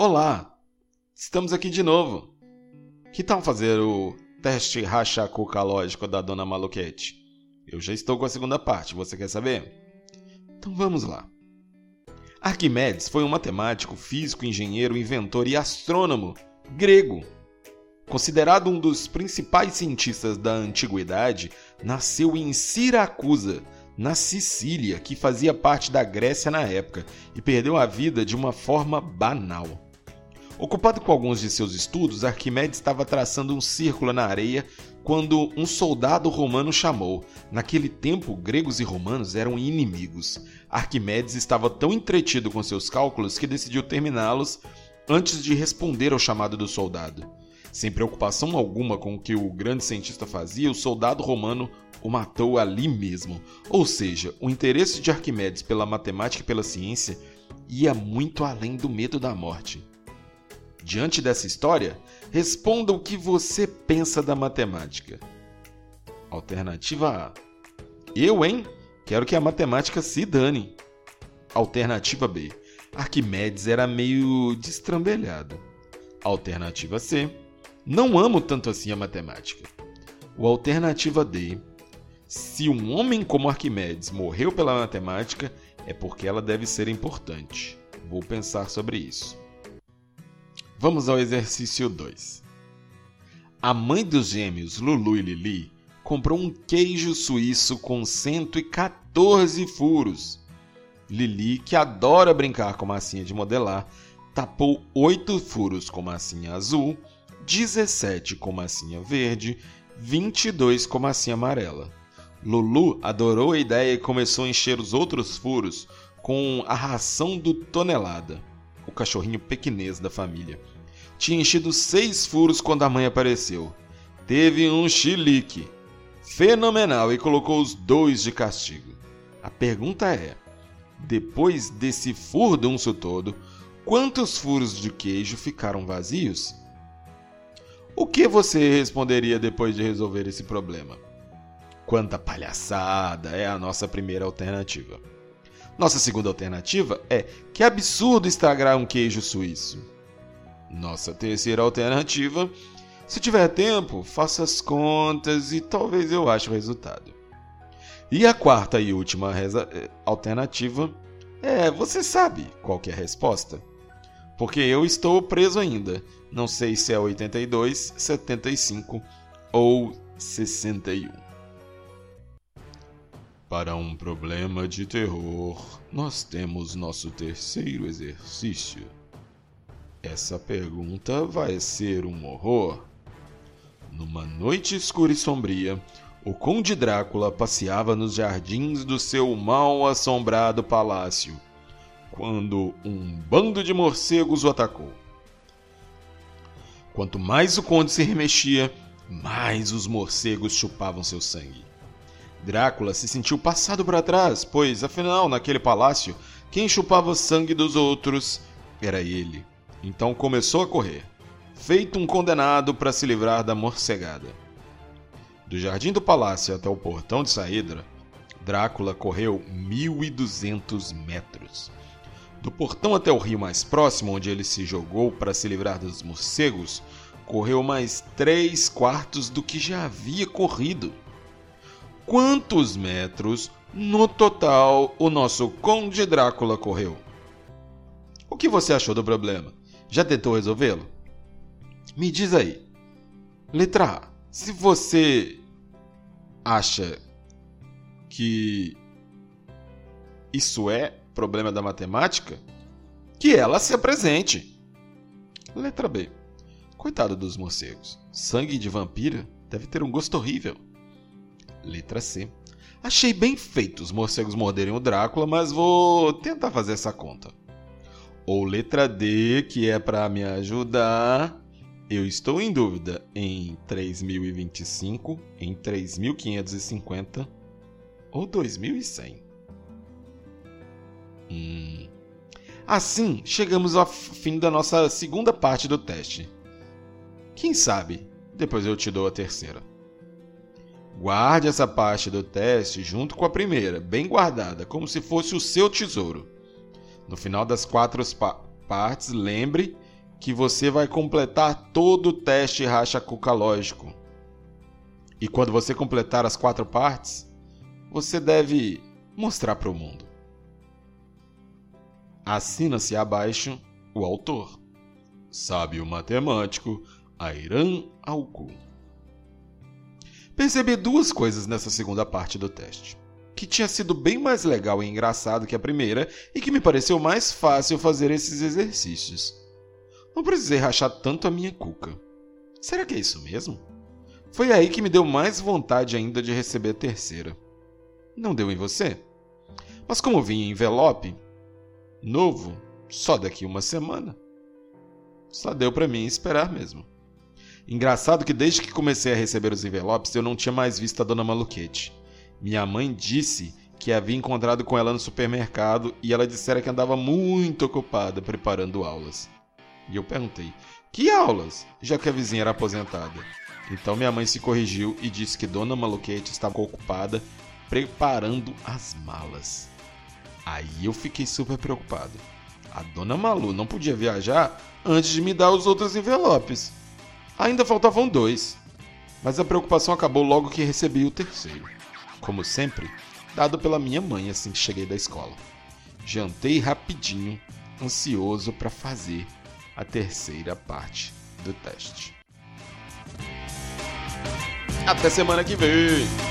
Olá! Estamos aqui de novo. Que tal fazer o teste rachacuca-lógico da Dona Maluquete? Eu já estou com a segunda parte, você quer saber? Então vamos lá. Arquimedes foi um matemático, físico, engenheiro, inventor e astrônomo grego. Considerado um dos principais cientistas da antiguidade, nasceu em Siracusa, na Sicília, que fazia parte da Grécia na época, e perdeu a vida de uma forma banal. Ocupado com alguns de seus estudos, Arquimedes estava traçando um círculo na areia quando um soldado romano chamou. Naquele tempo, gregos e romanos eram inimigos. Arquimedes estava tão entretido com seus cálculos que decidiu terminá-los antes de responder ao chamado do soldado. Sem preocupação alguma com o que o grande cientista fazia, o soldado romano o matou ali mesmo. Ou seja, o interesse de Arquimedes pela matemática e pela ciência ia muito além do medo da morte. Diante dessa história, responda o que você pensa da matemática. Alternativa A. Eu, hein? Quero que a matemática se dane. Alternativa B. Arquimedes era meio destrambelhado. Alternativa C. Não amo tanto assim a matemática. O alternativa D. Se um homem como Arquimedes morreu pela matemática, é porque ela deve ser importante. Vou pensar sobre isso. Vamos ao exercício 2. A mãe dos gêmeos Lulu e Lili comprou um queijo suíço com 114 furos. Lili, que adora brincar com massinha de modelar, tapou 8 furos com massinha azul, 17 com massinha verde, 22 com massinha amarela. Lulu adorou a ideia e começou a encher os outros furos com a ração do tonelada o cachorrinho pequinês da família. Tinha enchido seis furos quando a mãe apareceu. Teve um chilique fenomenal e colocou os dois de castigo. A pergunta é: depois desse furdunço todo, quantos furos de queijo ficaram vazios? O que você responderia depois de resolver esse problema? Quanta palhaçada é a nossa primeira alternativa. Nossa segunda alternativa é que absurdo estragar um queijo suíço. Nossa terceira alternativa, se tiver tempo, faça as contas e talvez eu ache o resultado. E a quarta e última eh, alternativa é, você sabe qual é a resposta? Porque eu estou preso ainda. Não sei se é 82, 75 ou 61. Para um problema de terror, nós temos nosso terceiro exercício. Essa pergunta vai ser um horror. Numa noite escura e sombria, o Conde Drácula passeava nos jardins do seu mal assombrado palácio, quando um bando de morcegos o atacou. Quanto mais o conde se remexia, mais os morcegos chupavam seu sangue. Drácula se sentiu passado para trás, pois, afinal, naquele palácio, quem chupava sangue dos outros era ele. Então começou a correr, feito um condenado para se livrar da morcegada. Do jardim do palácio até o portão de saída, Drácula correu 1.200 metros. Do portão até o rio mais próximo, onde ele se jogou para se livrar dos morcegos, correu mais três quartos do que já havia corrido quantos metros no total o nosso Conde Drácula correu? O que você achou do problema? Já tentou resolvê-lo? Me diz aí. Letra A. Se você acha que isso é problema da matemática, que ela se apresente. Letra B. Coitado dos morcegos. Sangue de vampira deve ter um gosto horrível. Letra C. Achei bem feito os morcegos morderem o Drácula, mas vou tentar fazer essa conta. Ou letra D, que é para me ajudar. Eu estou em dúvida em 3025, em 3550 ou 2100. Hum. Assim, chegamos ao fim da nossa segunda parte do teste. Quem sabe, depois eu te dou a terceira. Guarde essa parte do teste junto com a primeira, bem guardada, como se fosse o seu tesouro. No final das quatro pa partes, lembre que você vai completar todo o teste racha-cuca lógico. E quando você completar as quatro partes, você deve mostrar para o mundo. Assina-se abaixo o autor, sábio matemático Airan Algu. Percebi duas coisas nessa segunda parte do teste. Que tinha sido bem mais legal e engraçado que a primeira e que me pareceu mais fácil fazer esses exercícios. Não precisei rachar tanto a minha cuca. Será que é isso mesmo? Foi aí que me deu mais vontade ainda de receber a terceira. Não deu em você? Mas como vinha em envelope, novo, só daqui uma semana, só deu para mim esperar mesmo. Engraçado que desde que comecei a receber os envelopes eu não tinha mais visto a dona Maluquete. Minha mãe disse que havia encontrado com ela no supermercado e ela dissera que andava muito ocupada preparando aulas. E eu perguntei: Que aulas? Já que a vizinha era aposentada. Então minha mãe se corrigiu e disse que Dona Maluquete estava ocupada preparando as malas. Aí eu fiquei super preocupado. A Dona Malu não podia viajar antes de me dar os outros envelopes. Ainda faltavam dois, mas a preocupação acabou logo que recebi o terceiro. Como sempre, dado pela minha mãe assim que cheguei da escola. Jantei rapidinho, ansioso para fazer a terceira parte do teste. Até semana que vem!